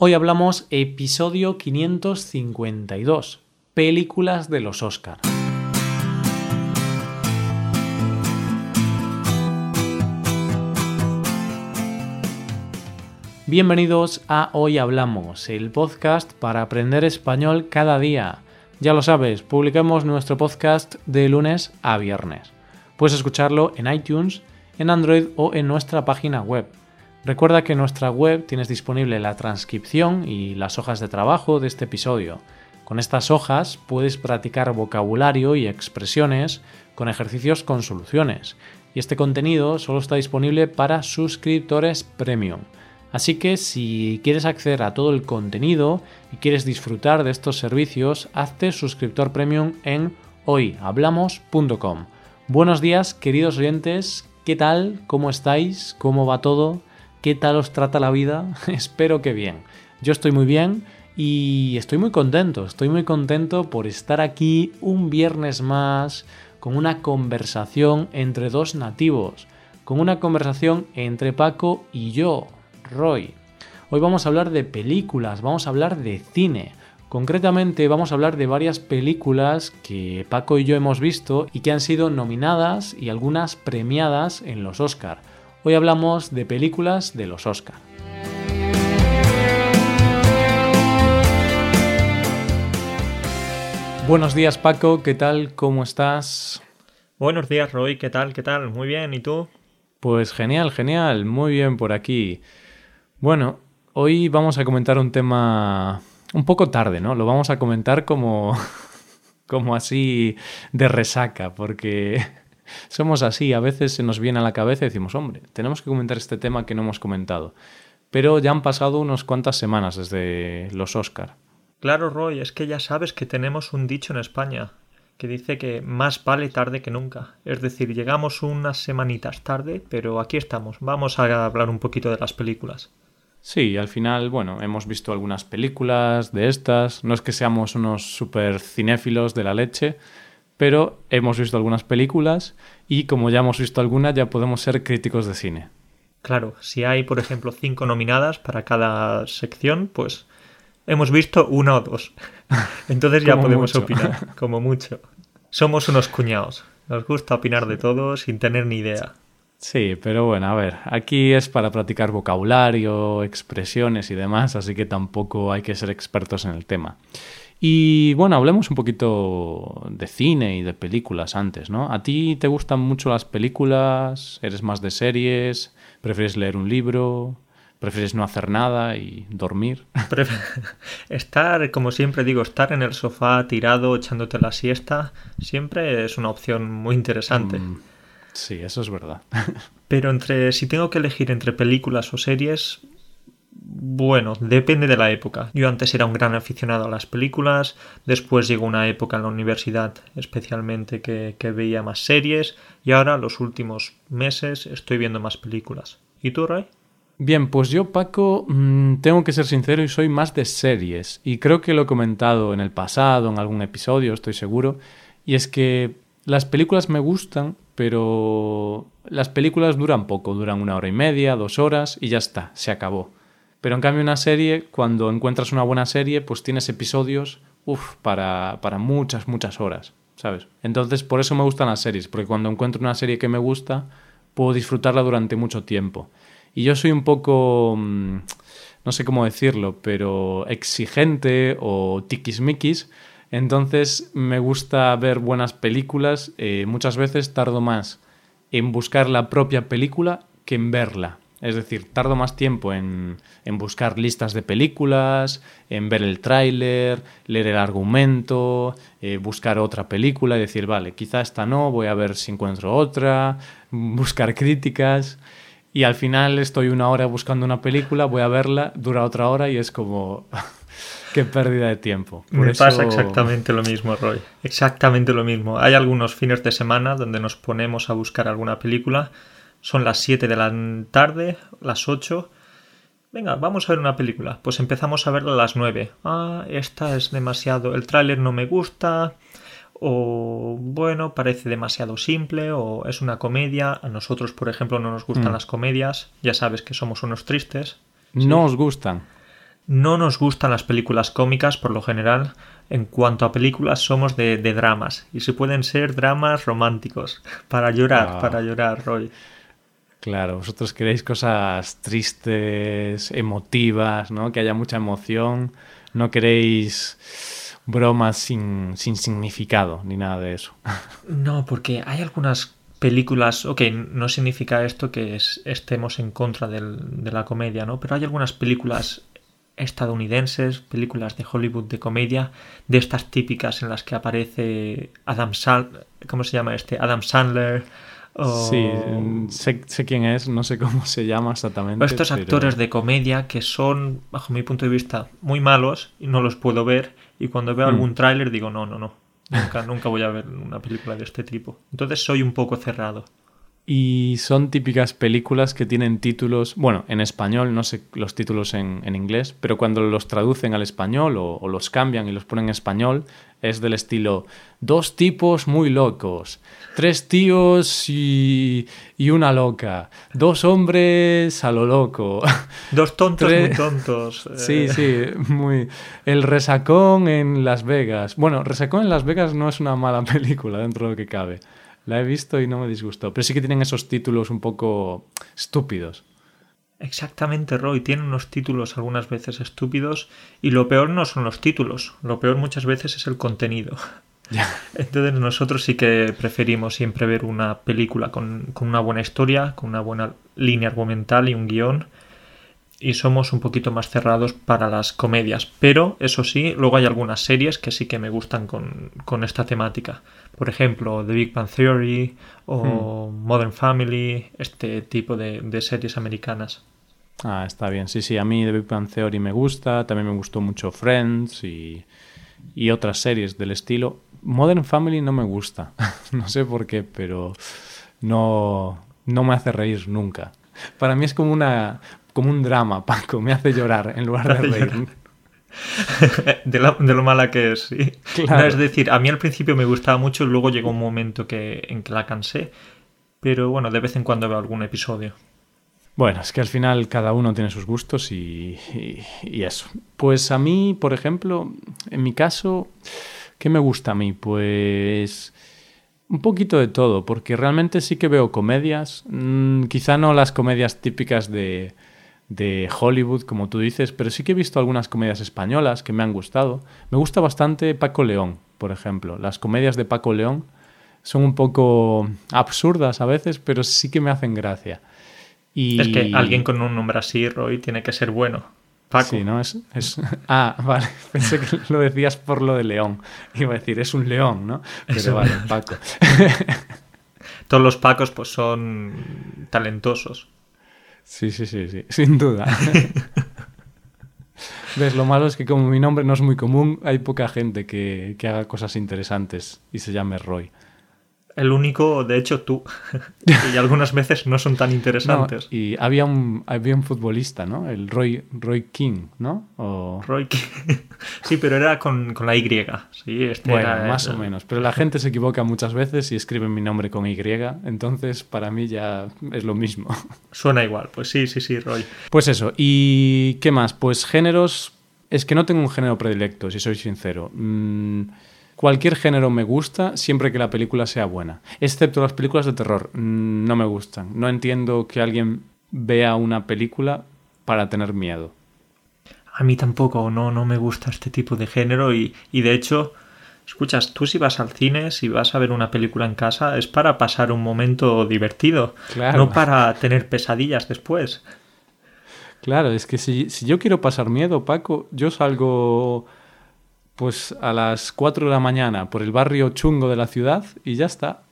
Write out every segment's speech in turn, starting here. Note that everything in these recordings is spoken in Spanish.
Hoy hablamos episodio 552, películas de los Oscar. Bienvenidos a Hoy Hablamos, el podcast para aprender español cada día. Ya lo sabes, publicamos nuestro podcast de lunes a viernes. Puedes escucharlo en iTunes, en Android o en nuestra página web. Recuerda que en nuestra web tienes disponible la transcripción y las hojas de trabajo de este episodio. Con estas hojas puedes practicar vocabulario y expresiones con ejercicios con soluciones. Y este contenido solo está disponible para suscriptores premium. Así que si quieres acceder a todo el contenido y quieres disfrutar de estos servicios, hazte suscriptor premium en hoyhablamos.com. Buenos días, queridos oyentes. ¿Qué tal? ¿Cómo estáis? ¿Cómo va todo? ¿Qué tal os trata la vida? Espero que bien. Yo estoy muy bien y estoy muy contento. Estoy muy contento por estar aquí un viernes más con una conversación entre dos nativos, con una conversación entre Paco y yo, Roy. Hoy vamos a hablar de películas, vamos a hablar de cine. Concretamente vamos a hablar de varias películas que Paco y yo hemos visto y que han sido nominadas y algunas premiadas en los Oscar. Hoy hablamos de películas de los Oscar. Buenos días Paco, ¿qué tal? ¿Cómo estás? Buenos días Roy, ¿qué tal? ¿Qué tal? Muy bien, ¿y tú? Pues genial, genial, muy bien por aquí. Bueno, hoy vamos a comentar un tema un poco tarde, ¿no? Lo vamos a comentar como, como así de resaca, porque somos así, a veces se nos viene a la cabeza y decimos, hombre, tenemos que comentar este tema que no hemos comentado. Pero ya han pasado unas cuantas semanas desde los Oscar. Claro, Roy, es que ya sabes que tenemos un dicho en España que dice que más vale tarde que nunca. Es decir, llegamos unas semanitas tarde, pero aquí estamos. Vamos a hablar un poquito de las películas. Sí, al final, bueno, hemos visto algunas películas de estas. No es que seamos unos super cinéfilos de la leche, pero hemos visto algunas películas y como ya hemos visto algunas, ya podemos ser críticos de cine. Claro, si hay, por ejemplo, cinco nominadas para cada sección, pues hemos visto una o dos. Entonces ya podemos opinar, como mucho. Somos unos cuñados. Nos gusta opinar de todo sin tener ni idea. Sí, pero bueno, a ver, aquí es para practicar vocabulario, expresiones y demás, así que tampoco hay que ser expertos en el tema. Y bueno, hablemos un poquito de cine y de películas antes, ¿no? ¿A ti te gustan mucho las películas? ¿Eres más de series? ¿Prefieres leer un libro? ¿Prefieres no hacer nada y dormir? estar, como siempre digo, estar en el sofá tirado echándote la siesta siempre es una opción muy interesante. Mm, sí, eso es verdad. Pero entre si tengo que elegir entre películas o series, bueno, depende de la época. Yo antes era un gran aficionado a las películas, después llegó una época en la universidad especialmente que, veía más series y ahora los últimos meses estoy viendo más películas. ¿Y tú, Ray? Bien, pues yo, Paco, mm, tengo que ser sincero y soy más de series. Y creo que lo he comentado en el pasado, en algún episodio, estoy seguro. Y es que las películas me gustan, pero las películas duran poco, duran una hora y media, dos horas y ya está, se acabó. Pero en cambio una serie, cuando encuentras una buena serie, pues tienes episodios, uff, para, para muchas, muchas horas, ¿sabes? Entonces por eso me gustan las series, porque cuando encuentro una serie que me gusta, puedo disfrutarla durante mucho tiempo. Y yo soy un poco, mm, no sé cómo decirlo, pero exigente o tiquismiquis. Entonces me gusta ver buenas películas. Eh, muchas veces tardo más en buscar la propia película que en verla. Es decir, tardo más tiempo en, en buscar listas de películas, en ver el tráiler, leer el argumento, eh, buscar otra película y decir, vale, quizá esta no, voy a ver si encuentro otra, buscar críticas. Y al final estoy una hora buscando una película, voy a verla, dura otra hora y es como... Qué pérdida de tiempo. Me pasa exactamente lo mismo, Roy. Exactamente lo mismo. Hay algunos fines de semana donde nos ponemos a buscar alguna película son las 7 de la tarde, las 8. Venga, vamos a ver una película. Pues empezamos a verla a las 9. Ah, esta es demasiado. El tráiler no me gusta. O bueno, parece demasiado simple. O es una comedia. A nosotros, por ejemplo, no nos gustan mm. las comedias. Ya sabes que somos unos tristes. No os gustan. No nos gustan las películas cómicas por lo general. En cuanto a películas somos de, dramas. Y si pueden ser dramas románticos. Para llorar, ah. para llorar, Roy. Claro, vosotros queréis cosas tristes, emotivas, ¿no? Que haya mucha emoción. No queréis bromas sin, sin significado ni nada de eso. No, porque hay algunas películas, ok, no significa esto que estemos en contra de la comedia, ¿no? Pero hay algunas películas estadounidenses, películas de Hollywood de comedia, de estas típicas en las que aparece Adam Sandler, ¿cómo se llama este? Adam Sandler. Sí, sé, quién es, no sé cómo se llama exactamente. Estos actores de comedia que son, bajo mi punto de vista, muy malos y no los puedo ver. Y cuando veo hmm. algún tráiler digo, no, no, no, nunca, nunca voy a ver una película de este tipo. Entonces soy un poco cerrado. Y son típicas películas que tienen títulos, bueno, en español, no sé los títulos en, inglés, pero cuando los traducen al español o, los cambian y los ponen en español, es del estilo dos tipos muy locos, tres tíos y, y una loca, dos hombres a lo loco. Dos tontos muy tontos. Sí, eh. sí, muy... El resacón en Las Vegas. Bueno, resacón en Las Vegas no es una mala película dentro de lo que cabe. La he visto y no me disgustó. Pero sí que tienen esos títulos un poco estúpidos. Exactamente, Roy. Tienen unos títulos algunas veces estúpidos y lo peor no son los títulos. Lo peor muchas veces es el contenido. Entonces nosotros sí que preferimos siempre ver una película con, con, una buena historia, con una buena línea argumental y un guion y somos un poquito más cerrados para las comedias. Pero, eso sí, luego hay algunas series que sí que me gustan con, esta temática. Por ejemplo, The Big Bang Theory o hmm. Modern Family, este tipo de, series americanas. Ah, está bien. Sí, sí, a mí The Big Bang Theory me gusta, también me gustó mucho Friends y, y otras series del estilo. Modern Family no me gusta, no sé por qué, pero no, no me hace reír nunca. Para mí es como una, como un drama, Paco, me hace llorar en lugar de reír. de, lo mala que es, sí. es decir, a mí al principio me gustaba mucho luego llegó un momento que, en que la cansé, pero bueno, de vez en cuando veo algún episodio. Bueno, es que al final cada uno tiene sus gustos y, y, eso. Pues a mí, por ejemplo, en mi caso, ¿qué me gusta a mí? Pues un poquito de todo, porque realmente sí que veo comedias, mm, quizá no las comedias típicas de, de Hollywood, como tú dices, pero sí que he visto algunas comedias españolas que me han gustado. Me gusta bastante Paco León, por ejemplo. Las comedias de Paco León son un poco absurdas a veces, pero sí que me hacen gracia. Y... Es que alguien con un nombre así, Roy, tiene que ser bueno. Paco. Sí, ¿no? Es, Ah, vale. Pensé que lo decías por lo de León. Iba a decir, es un león, ¿no? Pero vale, Paco. Todos los Pacos pues son talentosos. Sí, sí, sí, sí, sin duda. ¿Ves? Lo malo es que como mi nombre no es muy común, hay poca gente que, que haga cosas interesantes y se llame Roy. El único, de hecho, tú. y algunas veces no son tan interesantes. y había un, había un futbolista, ¿no? El Roy, Roy King, ¿no? Roy King. sí, pero era con, la Y. Sí, este bueno, más o menos. Pero la gente se equivoca muchas veces y escribe mi nombre con Y. Entonces, para mí ya es lo mismo. Suena igual. Pues sí, sí, sí, Roy. Pues eso. ¿Y qué más? Pues géneros... Es que no tengo un género predilecto, si soy sincero. Mm, Cualquier género me gusta siempre que la película sea buena, excepto las películas de terror. Mm, no me gustan. No entiendo que alguien vea una película para tener miedo. A mí tampoco, no, no me gusta este tipo de género y, y de hecho, escuchas, tú si vas al cine, si vas a ver una película en casa, es para pasar un momento divertido, no para tener pesadillas después. Claro, es que si, si yo quiero pasar miedo, Paco, yo salgo pues a las 4 de la mañana por el barrio chungo de la ciudad y ya está.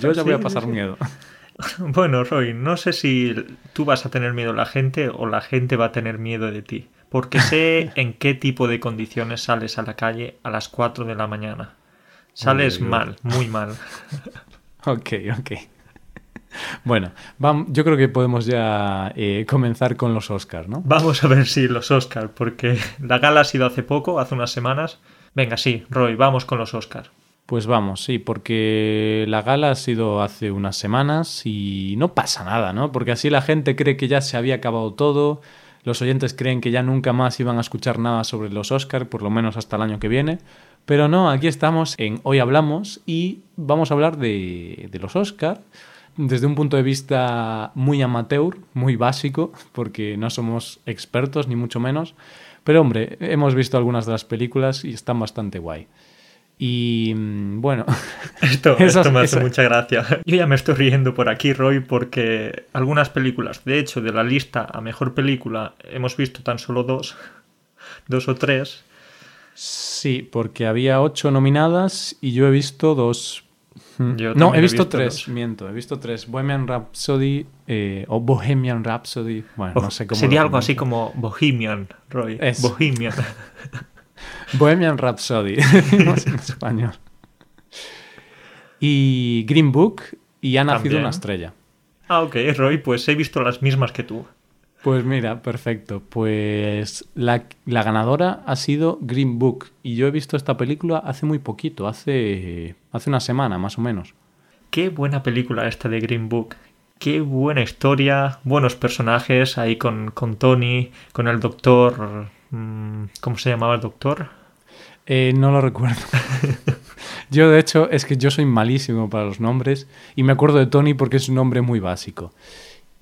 Yo ya voy a pasar miedo. Bueno, Roy, no sé si tú vas a tener miedo de la gente o la gente va a tener miedo de ti, porque sé en qué tipo de condiciones sales a la calle a las 4 de la mañana. Sales mal, muy mal. ok, ok. Bueno, yo creo que podemos ya eh, comenzar con los Oscars, ¿no? Vamos a ver si los Oscars, porque la gala ha sido hace poco, hace unas semanas. Venga, sí, Roy, vamos con los Oscars. Pues vamos, sí, porque la gala ha sido hace unas semanas y no pasa nada, ¿no? Porque así la gente cree que ya se había acabado todo, los oyentes creen que ya nunca más iban a escuchar nada sobre los Oscar, por lo menos hasta el año que viene. Pero no, aquí estamos en Hoy Hablamos y vamos a hablar de, de los Oscar desde un punto de vista muy amateur, muy básico, porque no somos expertos ni mucho menos. Pero hombre, hemos visto algunas de las películas y están bastante guay. Y mm, bueno. Esto, esto me hace mucha gracia. Yo ya me estoy riendo por aquí, Roy, porque algunas películas, de hecho, de la lista a mejor película, hemos visto tan solo dos, dos o tres. Sí, porque había ocho nominadas y yo he visto dos. No, he visto, tres, miento, he visto tres. Bohemian Rhapsody eh, o Bohemian Rhapsody. Bueno, no sé cómo. Sería algo así como Bohemian, Roy. Es. Bohemian. Bohemian Rhapsody, en español. Y Green Book y ha nacido una estrella. Ah, ok, Roy, pues he visto las mismas que tú. Pues mira, perfecto. Pues la, la, ganadora ha sido Green Book. Y yo he visto esta película hace muy poquito, hace, hace una semana más o menos. Qué buena película esta de Green Book. Qué buena historia, buenos personajes ahí con, con Tony, con el doctor Mm, ¿Cómo se llamaba el doctor? Eh, no lo recuerdo. yo, de hecho, es que yo soy malísimo para los nombres y me acuerdo de Tony porque es un nombre muy básico.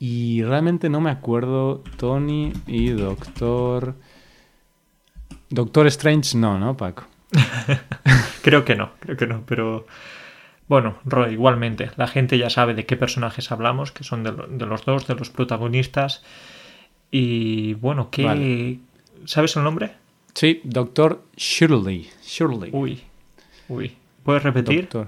Y realmente no me acuerdo Tony y Doctor... Doctor Strange no, ¿no, Paco? creo que no, creo que no, pero... Bueno, Roy, igualmente, la gente ya sabe de qué personajes hablamos, que son de, los dos, de los protagonistas. Y bueno, ¿qué, ¿Sabes el nombre? Sí, Doctor Shirley. Shirley. Uy, uy. ¿Puedes repetir? Doctor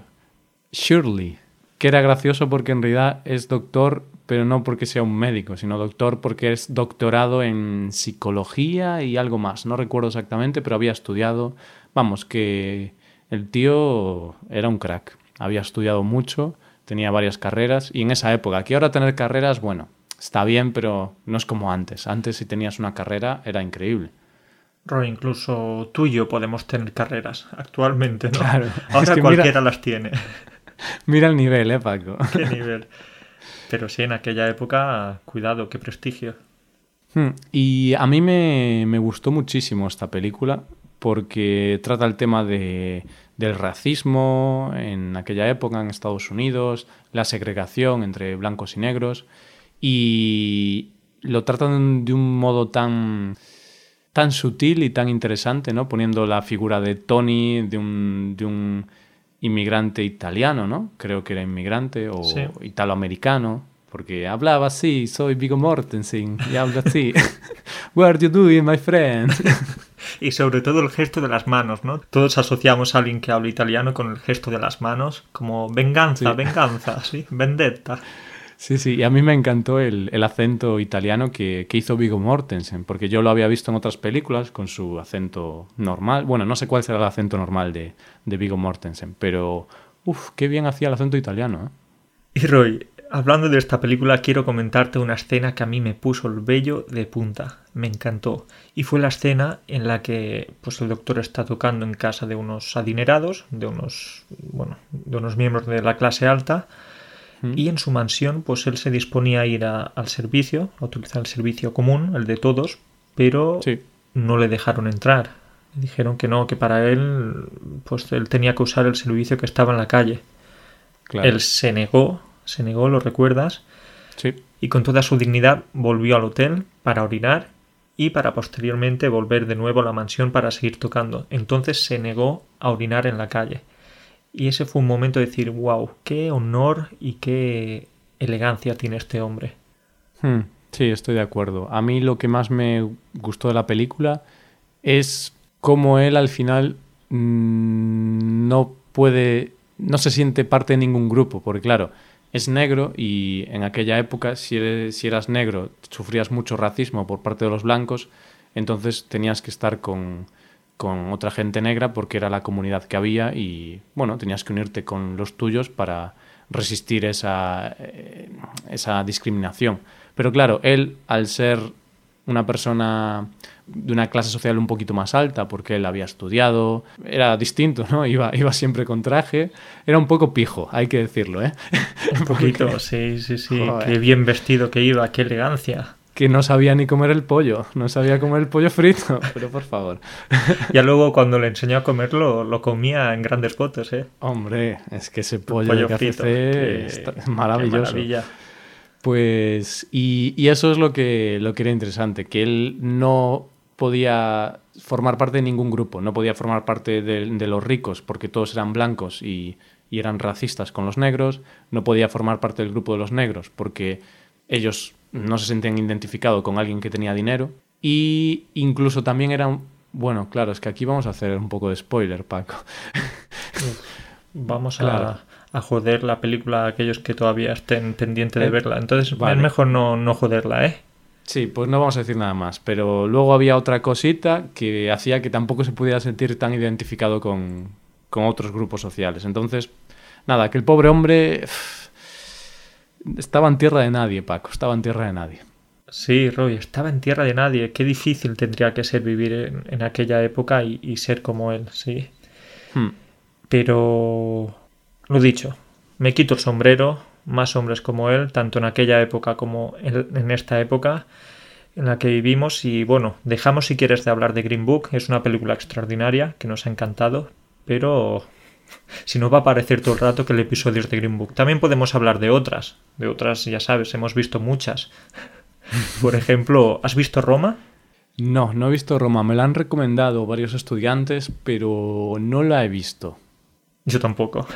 Shirley. Que era gracioso porque en realidad es doctor, pero no porque sea un médico, sino doctor porque es doctorado en psicología y algo más. No recuerdo exactamente, pero había estudiado. Vamos, que el tío era un crack. Había estudiado mucho, tenía varias carreras y en esa época, aquí ahora tener carreras, bueno, está bien, pero no es como antes. Antes si tenías una carrera era increíble. Roy, incluso tú y yo podemos tener carreras actualmente, ¿no? Claro. Ahora cualquiera las tiene. Mira el nivel, ¿eh, Paco? Qué nivel. Pero sí, en aquella época, cuidado, qué prestigio. Hmm, y a mí me, me gustó muchísimo esta película porque trata el tema de, del racismo en aquella época en Estados Unidos, la segregación entre blancos y negros y lo tratan de un modo tan tan sutil y tan interesante, ¿no? Poniendo la figura de Tony, de un, de un inmigrante italiano, ¿no? Creo que era inmigrante o italoamericano, porque hablaba así, soy Vigo Mortensen y habla así. What are you doing, my friend? y sobre todo el gesto de las manos, ¿no? Todos asociamos a alguien que habla italiano con el gesto de las manos, como venganza, venganza, sí, vendetta. Sí, sí, y a mí me encantó el, acento italiano que, hizo Vigo Mortensen, porque yo lo había visto en otras películas con su acento normal. Bueno, no sé cuál será el acento normal de, de Vigo Mortensen, pero uff, qué bien hacía el acento italiano. ¿eh? Y Roy, hablando de esta película, quiero comentarte una escena que a mí me puso el vello de punta. Me encantó. Y fue la escena en la que pues, el doctor está tocando en casa de unos adinerados, de unos, bueno, de unos miembros de la clase alta y en su mansión pues él se disponía a ir al servicio, a utilizar el servicio común, el de todos, pero no le dejaron entrar. Dijeron que no, que para él pues él tenía que usar el servicio que estaba en la calle. Él se negó, se negó, ¿lo recuerdas? Sí. Y con toda su dignidad volvió al hotel para orinar y para posteriormente volver de nuevo a la mansión para seguir tocando. Entonces se negó a orinar en la calle. Y ese fue un momento de decir, wow, qué honor y qué elegancia tiene este hombre. Hmm, sí, estoy de acuerdo. A mí lo que más me gustó de la película es cómo él al final mm, no puede, no se siente parte de ningún grupo, porque claro, es negro y en aquella época si, si eras negro sufrías mucho racismo por parte de los blancos, entonces tenías que estar con, con otra gente negra porque era la comunidad que había y bueno, tenías que unirte con los tuyos para resistir esa, eh, esa discriminación. Pero claro, él al ser una persona de una clase social un poquito más alta porque él había estudiado, era distinto, ¿no? Iba, iba siempre con traje, era un poco pijo, hay que decirlo, ¿eh? Un poquito, sí, sí, sí, qué bien vestido que iba, qué elegancia. Que no sabía ni comer el pollo, no sabía comer el pollo frito, pero por favor. Ya luego cuando le enseñó a comerlo, lo comía en grandes fotos, ¿eh? Hombre, es que ese pollo, KFC es maravilloso. Pues, y, y, eso es lo que, lo que era interesante, que él no podía formar parte de ningún grupo, no podía formar parte de, de los ricos porque todos eran blancos y, y eran racistas con los negros, no podía formar parte del grupo de los negros porque ellos no se sentían identificados con alguien que tenía dinero y incluso también eran bueno, claro, es que aquí vamos a hacer un poco de spoiler, Paco. Vamos a, a, joder la película a aquellos que todavía estén pendientes de eh, verla. Entonces es mejor no, no joderla, ¿eh? Sí, pues no vamos a decir nada más. Pero luego había otra cosita que hacía que tampoco se pudiera sentir tan identificado con, con otros grupos sociales. Entonces, nada, que el pobre hombre estaba en tierra de nadie, Paco, estaba en tierra de nadie. Sí, Roy, estaba en tierra de nadie. Qué difícil tendría que ser vivir en, aquella época y, ser como él, sí. Hmm. Pero, lo dicho, me quito el sombrero, más hombres como él, tanto en aquella época como en, esta época en la que vivimos. Y bueno, dejamos si quieres de hablar de Green Book, es una película extraordinaria que nos ha encantado, pero si no va a parecer todo el rato que el episodio es de Green Book. También podemos hablar de otras, de otras, ya sabes, hemos visto muchas. Por ejemplo, ¿has visto Roma? No, no he visto Roma. Me la han recomendado varios estudiantes, pero no la he visto. Yo tampoco.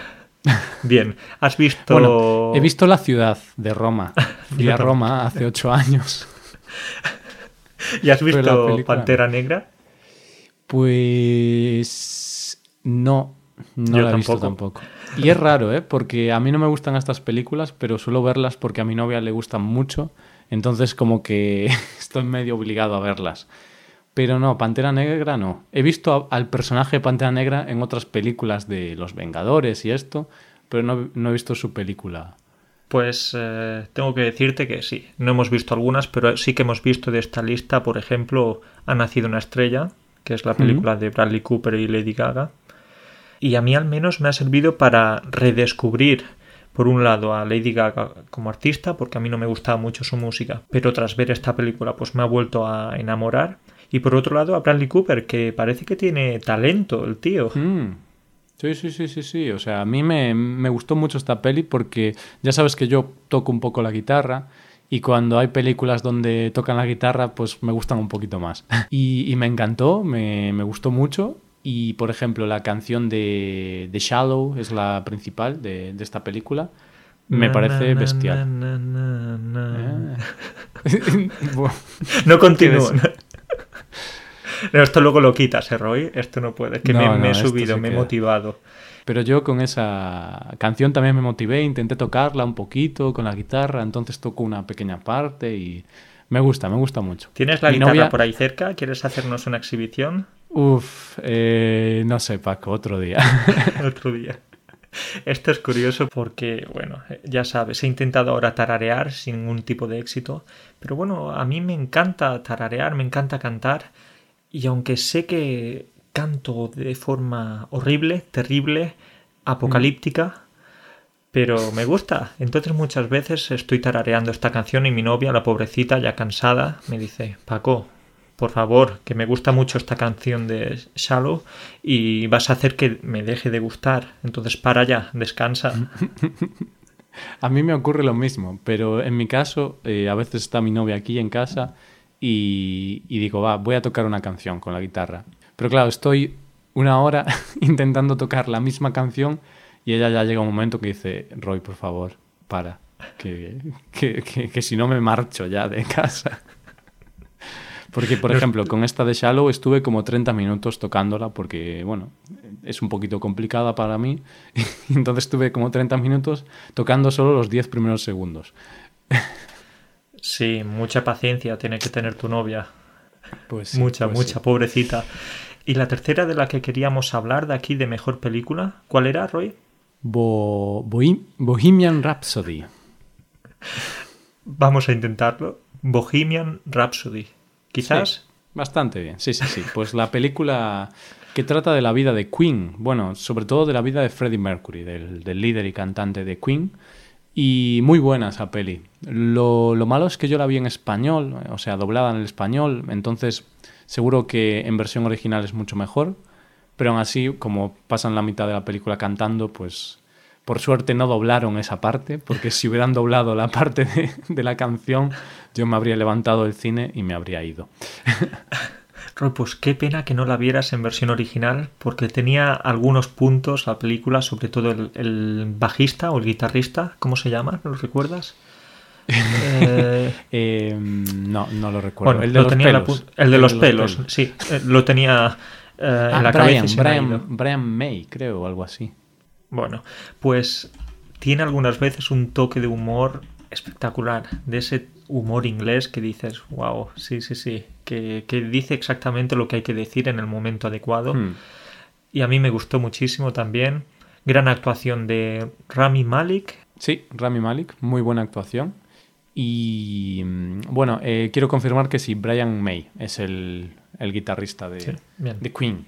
Bien, ¿has visto...? Bueno, he visto la ciudad de Roma. Fui a Roma hace ocho años. ¿Y has visto Pantera Negra? Pues... No, no la he visto tampoco. Y es raro, ¿eh? Porque a mí no me gustan estas películas, pero suelo verlas porque a mi novia le gustan mucho. Entonces como que estoy medio obligado a verlas. Pero no, Pantera Negra no. He visto al personaje Pantera Negra en otras películas de Los Vengadores y esto, pero no, he visto su película. Pues eh, tengo que decirte que sí, no hemos visto algunas, pero sí que hemos visto de esta lista, por ejemplo, Ha nacido una estrella, que es la película de Bradley Cooper y Lady Gaga. Y a mí al menos me ha servido para redescubrir, por un lado, a Lady Gaga como artista, porque a mí no me gustaba mucho su música, pero tras ver esta película pues me ha vuelto a enamorar y por otro lado a Bradley Cooper, que parece que tiene talento el tío. Mm. Sí, sí, sí, sí, sí. O sea, a mí me, me, gustó mucho esta peli porque ya sabes que yo toco un poco la guitarra y cuando hay películas donde tocan la guitarra, pues me gustan un poquito más. Y, y me encantó, me, me, gustó mucho. Y, por ejemplo, la canción de, de Shallow es la principal de, de esta película. Me parece bestial. no continúo. esto luego lo quitas, ¿eh, Roy? Esto no puede. Que me, he subido, me he motivado. Pero yo con esa canción también me motivé, intenté tocarla un poquito con la guitarra, entonces toco una pequeña parte y me gusta, me gusta mucho. ¿Tienes la guitarra por ahí cerca? ¿Quieres hacernos una exhibición? Uf, eh, no sé, Paco, otro día. otro día. Esto es curioso porque, bueno, ya sabes, he intentado ahora tararear sin ningún tipo de éxito, pero bueno, a mí me encanta tararear, me encanta cantar y aunque sé que canto de forma horrible, terrible, apocalíptica, pero me gusta. Entonces muchas veces estoy tarareando esta canción y mi novia, la pobrecita, ya cansada, me dice, Paco, por favor, que me gusta mucho esta canción de Shallow y vas a hacer que me deje de gustar. Entonces para ya, descansa. a mí me ocurre lo mismo, pero en mi caso, eh, a veces está mi novia aquí en casa y, digo, va, voy a tocar una canción con la guitarra. Pero claro, estoy una hora intentando tocar la misma canción y ella ya llega un momento que dice, Roy, por favor, para, que, que, que, si no me marcho ya de casa. Porque, por ejemplo, con esta de Shallow estuve como 30 minutos tocándola porque, bueno, es un poquito complicada para mí. Entonces estuve como 30 minutos tocando solo los 10 primeros segundos. Sí, mucha paciencia tiene que tener tu novia. Pues mucha, pues mucha, pobrecita. Y la tercera de la que queríamos hablar de aquí de mejor película, ¿cuál era, Roy? Bohemian Rhapsody. Vamos a intentarlo. Bohemian Rhapsody. Quizás. bastante bien, sí, sí, sí. Pues la película que trata de la vida de Queen, bueno, sobre todo de la vida de Freddie Mercury, del, líder y cantante de Queen Y muy buena esa peli. Lo, lo malo es que yo la vi en español, o sea, doblada en el español, entonces seguro que en versión original es mucho mejor, pero aún así, como pasan la mitad de la película cantando, pues por suerte no doblaron esa parte, porque si hubieran doblado la parte de, de la canción, yo me habría levantado del cine y me habría ido. Roy, pues qué pena que no la vieras en versión original, porque tenía algunos puntos la película, sobre todo el, el bajista o el guitarrista, ¿cómo se llama? ¿Lo recuerdas? Eh... Eh, no, no lo recuerdo. Bueno, el de los tenía pelos. La, el de los, pelos, pelos, sí. Eh, lo tenía eh, ah, en la Brian, cabeza. Brian, Brian May, creo, o algo así. Bueno, pues tiene algunas veces un toque de humor espectacular, de ese humor inglés que dices, wow, sí, sí, sí, que, que dice exactamente lo que hay que decir en el momento adecuado. Hmm. Y a mí me gustó muchísimo también. Gran actuación de Rami Malik. Sí, Rami Malik, muy buena actuación. Y mm, bueno, eh, quiero confirmar que sí, Brian May es el, el guitarrista de, Sí, de Queen.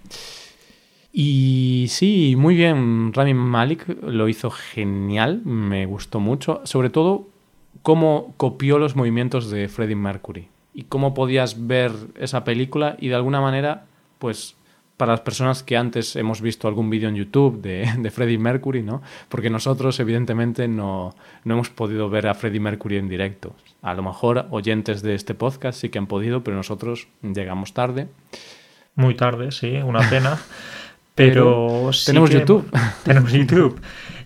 Y sí, muy bien, Rami Malik lo hizo genial, me gustó mucho, sobre todo cómo copió los movimientos de Freddie Mercury y cómo podías ver esa película y de alguna manera, pues para las personas que antes hemos visto algún vídeo en YouTube de, de Freddie Mercury, ¿no? Porque nosotros evidentemente no, no hemos podido ver a Freddie Mercury en directo. A lo mejor oyentes de este podcast sí que han podido, pero nosotros llegamos tarde. Muy tarde, sí, una pena. Pero, sí tenemos que- YouTube. Tenemos YouTube.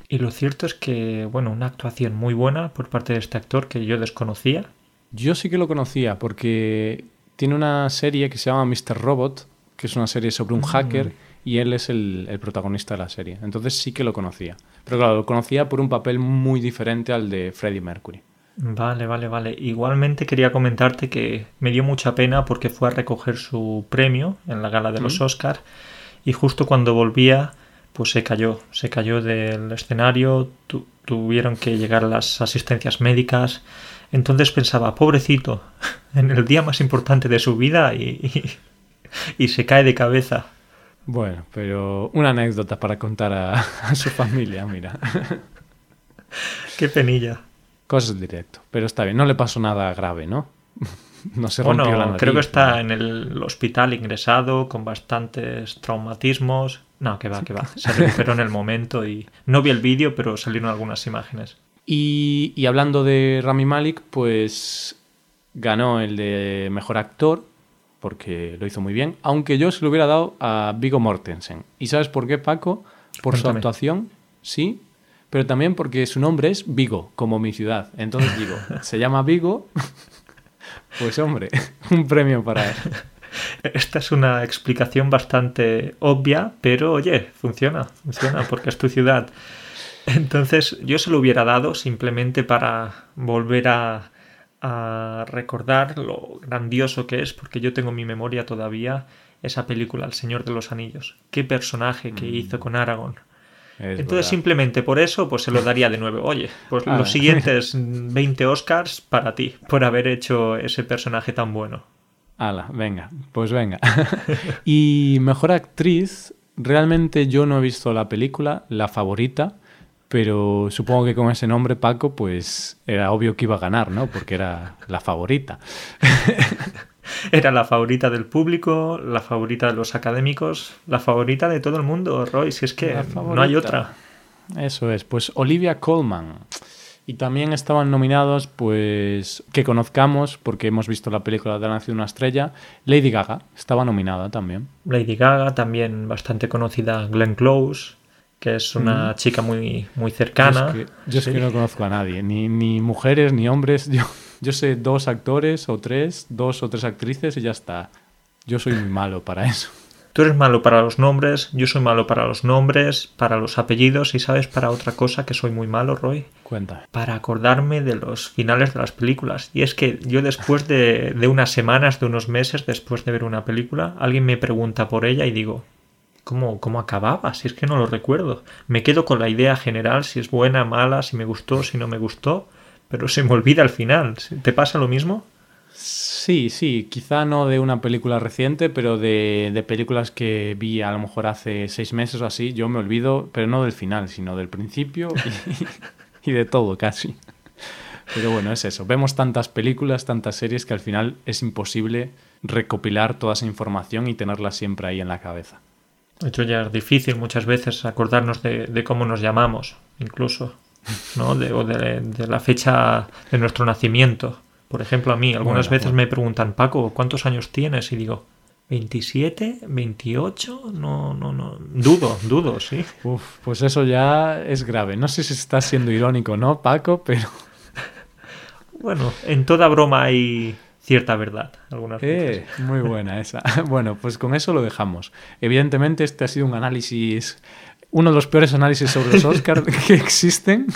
Y lo cierto es que, bueno, una actuación muy buena por parte de este actor que yo desconocía. Yo sí que lo conocía porque tiene una serie que se llama Mr. Robot, que es una serie sobre un hacker y él es el, el protagonista de la serie. Entonces sí que lo conocía. Pero claro, lo conocía por un papel muy diferente al de Freddie Mercury. Vale, vale, vale. Igualmente quería comentarte que me dio mucha pena porque fue a recoger su premio en la gala de los Mm. Oscar y justo cuando volvía pues se cayó, se cayó del escenario, tu- tuvieron que llegar las asistencias médicas. Entonces pensaba, pobrecito, en el día más importante de su vida y, y, y se cae de cabeza. Bueno, pero una anécdota para contar a, a su familia, mira. Qué penilla. Cosas directo. Pero está bien, no le pasó nada grave, ¿no? No se rompió Bueno, la nariz. creo que está ¿no? en el hospital ingresado con bastantes traumatismos. No, que va, que va. Se recuperó en el momento y no vi el vídeo, pero salieron algunas imágenes. Y, y hablando de Rami Malik, pues ganó el de mejor actor porque lo hizo muy bien, aunque yo se lo hubiera dado a Vigo Mortensen. ¿Y sabes por qué, Paco? Por su actuación, sí, pero también porque su nombre es Vigo, como mi ciudad. Entonces digo, se llama Vigo, pues hombre, un premio para él. Esta es una explicación bastante obvia, pero oye, funciona, funciona porque es tu ciudad. Entonces yo se lo hubiera dado simplemente para volver a, a recordar lo grandioso que es, porque yo tengo en mi memoria todavía esa película, El Señor de los Anillos. Qué personaje que hizo con Aragorn. Es Entonces verdad. simplemente por eso pues se lo daría de nuevo. Oye, pues Ah. los siguientes 20 Oscars para ti, por haber hecho ese personaje tan bueno. Ala, venga, pues venga. y mejor actriz, realmente yo no he visto la película, la favorita, pero supongo que con ese nombre, Paco, pues era obvio que iba a ganar, ¿no? Porque era la favorita. Era la favorita del público, la favorita de los académicos, la favorita de todo el mundo, Roy, si es que no hay otra. Eso es, pues Olivia Colman. Y también estaban nominados, pues, que conozcamos, porque hemos visto la película de La Nación una estrella, Lady Gaga, estaba nominada también. Lady Gaga, también bastante conocida Glenn Close, que es una chica muy, muy cercana. Yo es que, yo es Sí. que no conozco a nadie, ni, ni mujeres ni hombres. Yo, yo sé dos actores o tres, dos o tres actrices y ya está. Yo soy muy malo para eso. Tú eres malo para los nombres, yo soy malo para los nombres, para los apellidos y sabes para otra cosa que soy muy malo, Roy. Cuéntame. para acordarme de los finales de las películas. Y es que yo después de, de unas semanas, de unos meses, después de ver una película, alguien me pregunta por ella y digo, ¿cómo, cómo acababa? Si es que no lo recuerdo. Me quedo con la idea general, si es buena, mala, si me gustó, si no me gustó, pero se me olvida el final. ¿Te pasa lo mismo? Sí, sí, quizá no de una película reciente, pero de, de películas que vi a lo mejor hace seis meses o así. Yo me olvido, pero no del final, sino del principio y de todo casi. Pero bueno, es eso. Vemos tantas películas, tantas series que al final es imposible recopilar toda esa información y tenerla siempre ahí en la cabeza. De hecho, ya es difícil muchas veces acordarnos de, cómo nos llamamos, incluso, ¿no? De, o de, la fecha de nuestro nacimiento. Por ejemplo, a mí algunas veces me preguntan, Paco, ¿cuántos años tienes? Y digo, 27, 28, no, no, no, dudo, dudo, sí. Uf, pues eso ya es grave. No sé si estás siendo irónico, ¿no, Paco? Pero... Bueno, en toda broma hay cierta verdad. Algunas eh, muy buena esa. Bueno, pues con eso lo dejamos. Evidentemente este ha sido un análisis, uno de los peores análisis sobre los Oscars que existen.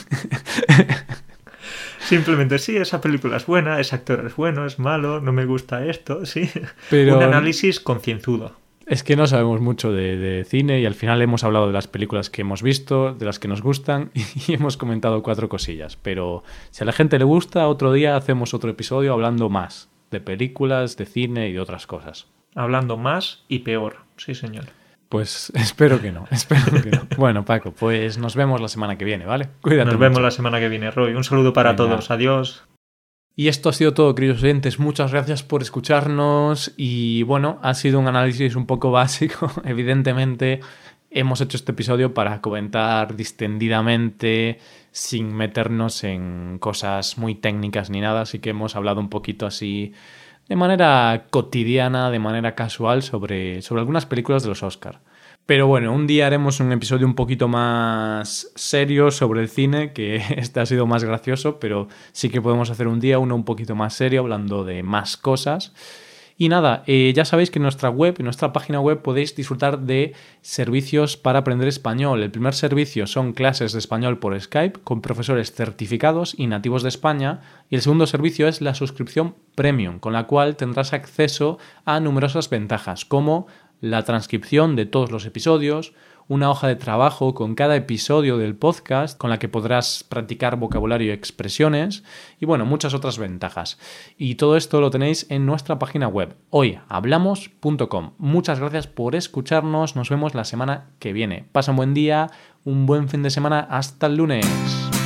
Simplemente, sí, esa película es buena, ese actor es bueno, es malo, no me gusta esto, sí. Pero... Un análisis concienzudo. Es que no sabemos mucho de, cine y al final hemos hablado de las películas que hemos visto, de las que nos gustan y hemos comentado cuatro cosillas. Pero si a la gente le gusta, otro día hacemos otro episodio hablando más de películas, de cine y de otras cosas. Hablando más y peor, sí señor. Pues espero que no, espero que no. Bueno, Paco, pues nos vemos la semana que viene, ¿vale? Cuídate. Nos vemos la semana que viene, Roy. Un saludo para todos. Adiós. Y esto ha sido todo, queridos oyentes. Muchas gracias por escucharnos. Y bueno, ha sido un análisis un poco básico. Evidentemente, hemos hecho este episodio para comentar distendidamente, sin meternos en cosas muy técnicas ni nada. Así que hemos hablado un poquito así de manera cotidiana, de manera casual, sobre, sobre algunas películas de los Oscar. Pero bueno, un día haremos un episodio un poquito más serio sobre el cine, que este ha sido más gracioso, pero sí que podemos hacer un día uno un poquito más serio, hablando de más cosas. Y nada, eh, ya sabéis que en nuestra web, en nuestra página web, podéis disfrutar de servicios para aprender español. El primer servicio son clases de español por Skype con profesores certificados y nativos de España. Y el segundo servicio es la suscripción premium, con la cual tendrás acceso a numerosas ventajas, como la transcripción de todos los episodios, una hoja de trabajo con cada episodio del podcast con la que podrás practicar vocabulario y expresiones y bueno, muchas otras ventajas. Y todo esto lo tenéis en nuestra página web hoyhablamos.com. Muchas gracias por escucharnos, nos vemos la semana que viene. Pasa un buen día, un buen fin de semana, hasta el lunes.